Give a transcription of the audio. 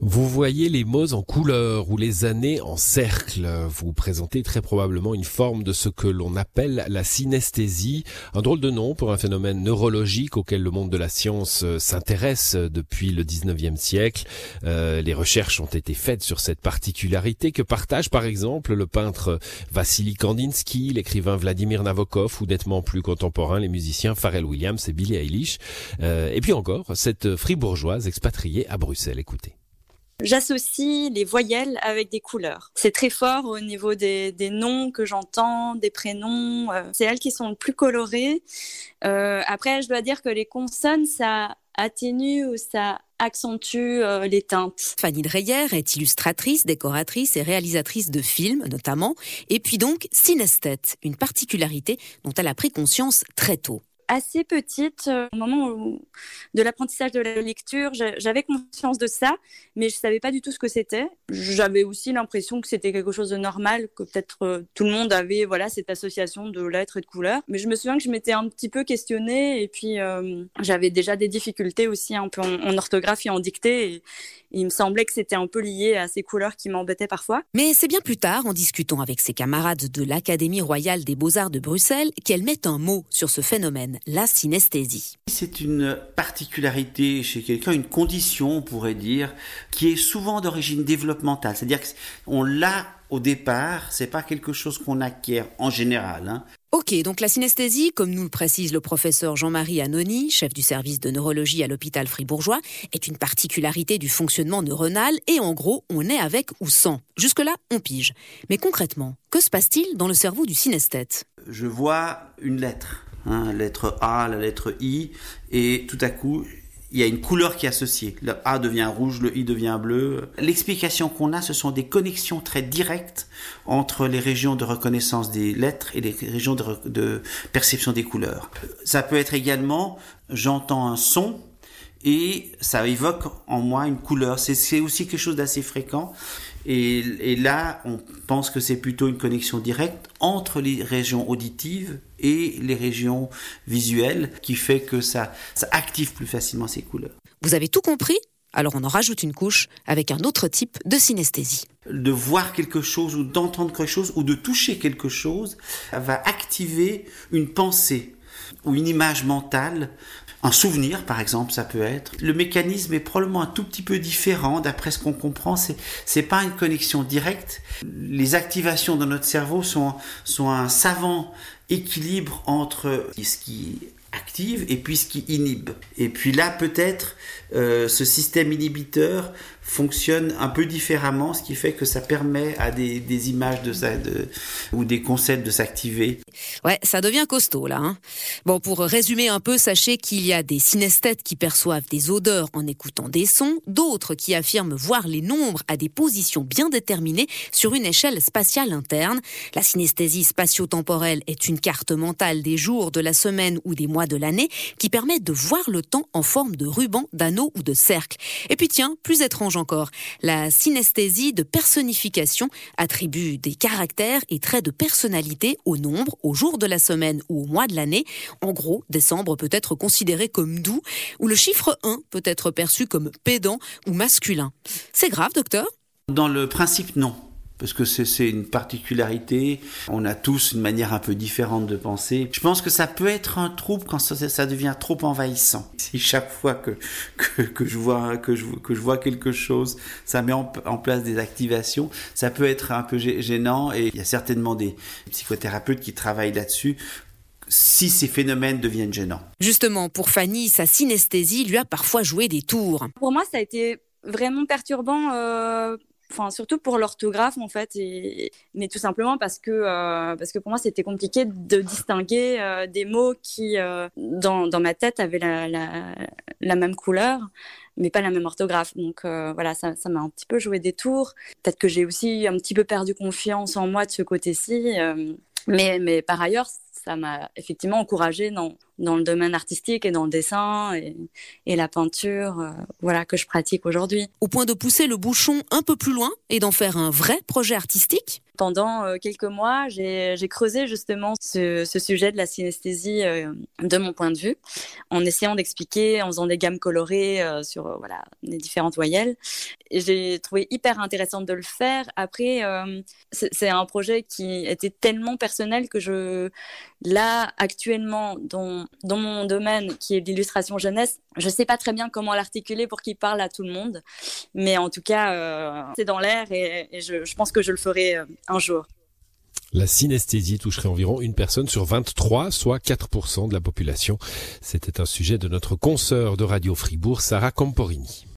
Vous voyez les mots en couleur ou les années en cercle. Vous présentez très probablement une forme de ce que l'on appelle la synesthésie, un drôle de nom pour un phénomène neurologique auquel le monde de la science euh, s'intéresse depuis le 19e siècle. Euh, les recherches ont été faites sur cette particularité que partagent par exemple le peintre Vassili Kandinsky, l'écrivain Vladimir Nabokov ou nettement plus contemporain les musiciens Pharrell Williams et Billie Eilish. Euh, et puis encore cette fribourgeoise expatriée à Bruxelles. Écoutez. J'associe les voyelles avec des couleurs. C'est très fort au niveau des, noms que j'entends, des prénoms. Euh, c'est elles qui sont le plus colorées. Euh, après, je dois dire que les consonnes, ça atténue ou ça accentue euh, les teintes. Fanny Dreyer est illustratrice, décoratrice et réalisatrice de films notamment, et puis donc synesthète, une particularité dont elle a pris conscience très tôt assez petite, euh, au moment de l'apprentissage de la lecture, j'avais conscience de ça, mais je savais pas du tout ce que c'était. J'avais aussi l'impression que c'était quelque chose de normal, que peut-être euh, tout le monde avait voilà cette association de lettres et de couleurs. Mais je me souviens que je m'étais un petit peu questionnée et puis euh, j'avais déjà des difficultés aussi un peu en, orthographe et en dictée. Il me semblait que c'était un peu lié à ces couleurs qui m'embêtaient parfois. Mais c'est bien plus tard, en discutant avec ses camarades de l'Académie royale des beaux-arts de Bruxelles, qu'elle met un mot sur ce phénomène, la synesthésie. C'est une particularité chez quelqu'un, une condition, on pourrait dire, qui est souvent d'origine développementale. C'est-à-dire qu'on l'a au départ, c'est pas quelque chose qu'on acquiert en général. Hein. Ok, donc la synesthésie, comme nous le précise le professeur Jean-Marie Anoni, chef du service de neurologie à l'hôpital fribourgeois, est une particularité du fonctionnement neuronal et en gros, on est avec ou sans. Jusque-là, on pige. Mais concrètement, que se passe-t-il dans le cerveau du synesthète Je vois une lettre, hein, la lettre A, la lettre I, et tout à coup, il y a une couleur qui est associée. Le A devient rouge, le I devient bleu. L'explication qu'on a, ce sont des connexions très directes entre les régions de reconnaissance des lettres et les régions de, perception des couleurs. Ça peut être également, j'entends un son et ça évoque en moi une couleur. C'est aussi quelque chose d'assez fréquent. Et, là, on pense que c'est plutôt une connexion directe entre les régions auditives et les régions visuelles qui fait que ça, ça active plus facilement ces couleurs. Vous avez tout compris? Alors on en rajoute une couche avec un autre type de synesthésie. De voir quelque chose ou d'entendre quelque chose ou de toucher quelque chose va activer une pensée ou une image mentale un souvenir, par exemple, ça peut être. Le mécanisme est probablement un tout petit peu différent, d'après ce qu'on comprend. C'est, c'est pas une connexion directe. Les activations dans notre cerveau sont, sont un savant équilibre entre ce qui active et puis ce qui inhibe. Et puis là, peut-être, euh, ce système inhibiteur fonctionne un peu différemment, ce qui fait que ça permet à des, images de, ou des concepts de s'activer. Ouais, ça devient costaud là. Hein. Bon, pour résumer un peu, sachez qu'il y a des synesthètes qui perçoivent des odeurs en écoutant des sons, d'autres qui affirment voir les nombres à des positions bien déterminées sur une échelle spatiale interne. La synesthésie spatio-temporelle est une carte mentale des jours, de la semaine ou des mois de l'année qui permet de voir le temps en forme de ruban, d'anneau ou de cercle. Et puis tiens, plus étrange encore. La synesthésie de personnification attribue des caractères et traits de personnalité au nombre, au jour de la semaine ou au mois de l'année. En gros, décembre peut être considéré comme doux ou le chiffre 1 peut être perçu comme pédant ou masculin. C'est grave, docteur? Dans le principe, non parce que c'est une particularité. On a tous une manière un peu différente de penser. Je pense que ça peut être un trouble quand ça, devient trop envahissant. Si chaque fois que, que, je, vois, que, je, que je vois quelque chose, ça met en, place des activations, ça peut être un peu gênant et il y a certainement des psychothérapeutes qui travaillent là-dessus si ces phénomènes deviennent gênants. Justement, pour Fanny, sa synesthésie lui a parfois joué des tours. Pour moi, ça a été vraiment perturbant euh, enfin surtout pour l'orthographe en fait mais tout simplement parce que euh, parce que pour moi c'était compliqué de distinguer euh, des mots qui euh, dans, dans ma tête avaient la, la, même couleur mais pas la même orthographe. Donc voilà ça ça m'a un petit peu joué des tours. Peut-être que j'ai aussi un petit peu perdu confiance en moi de ce côté-ci mais mais par ailleurs ça m'a effectivement encouragé dans dans le domaine artistique et dans le dessin et, et la peinture, euh, voilà que je pratique aujourd'hui. Au point de pousser le bouchon un peu plus loin et d'en faire un vrai projet artistique? Pendant euh, quelques mois, j'ai creusé justement ce, ce, sujet de la synesthésie euh, de mon point de vue, en essayant d'expliquer, en faisant des gammes colorées sur voilà les différentes voyelles. J'ai trouvé hyper intéressant de le faire. Après, c'est un projet qui était tellement personnel que je, là actuellement, dans, mon domaine qui est l'illustration jeunesse, je sais pas très bien comment l'articuler pour qu'il parle à tout le monde, mais en tout cas, c'est dans l'air et, je, pense que je le ferai un jour. La synesthésie toucherait environ une personne sur 23, soit 4% de la population. C'était un sujet de notre consoeur de Radio Fribourg, Sarah Camporini.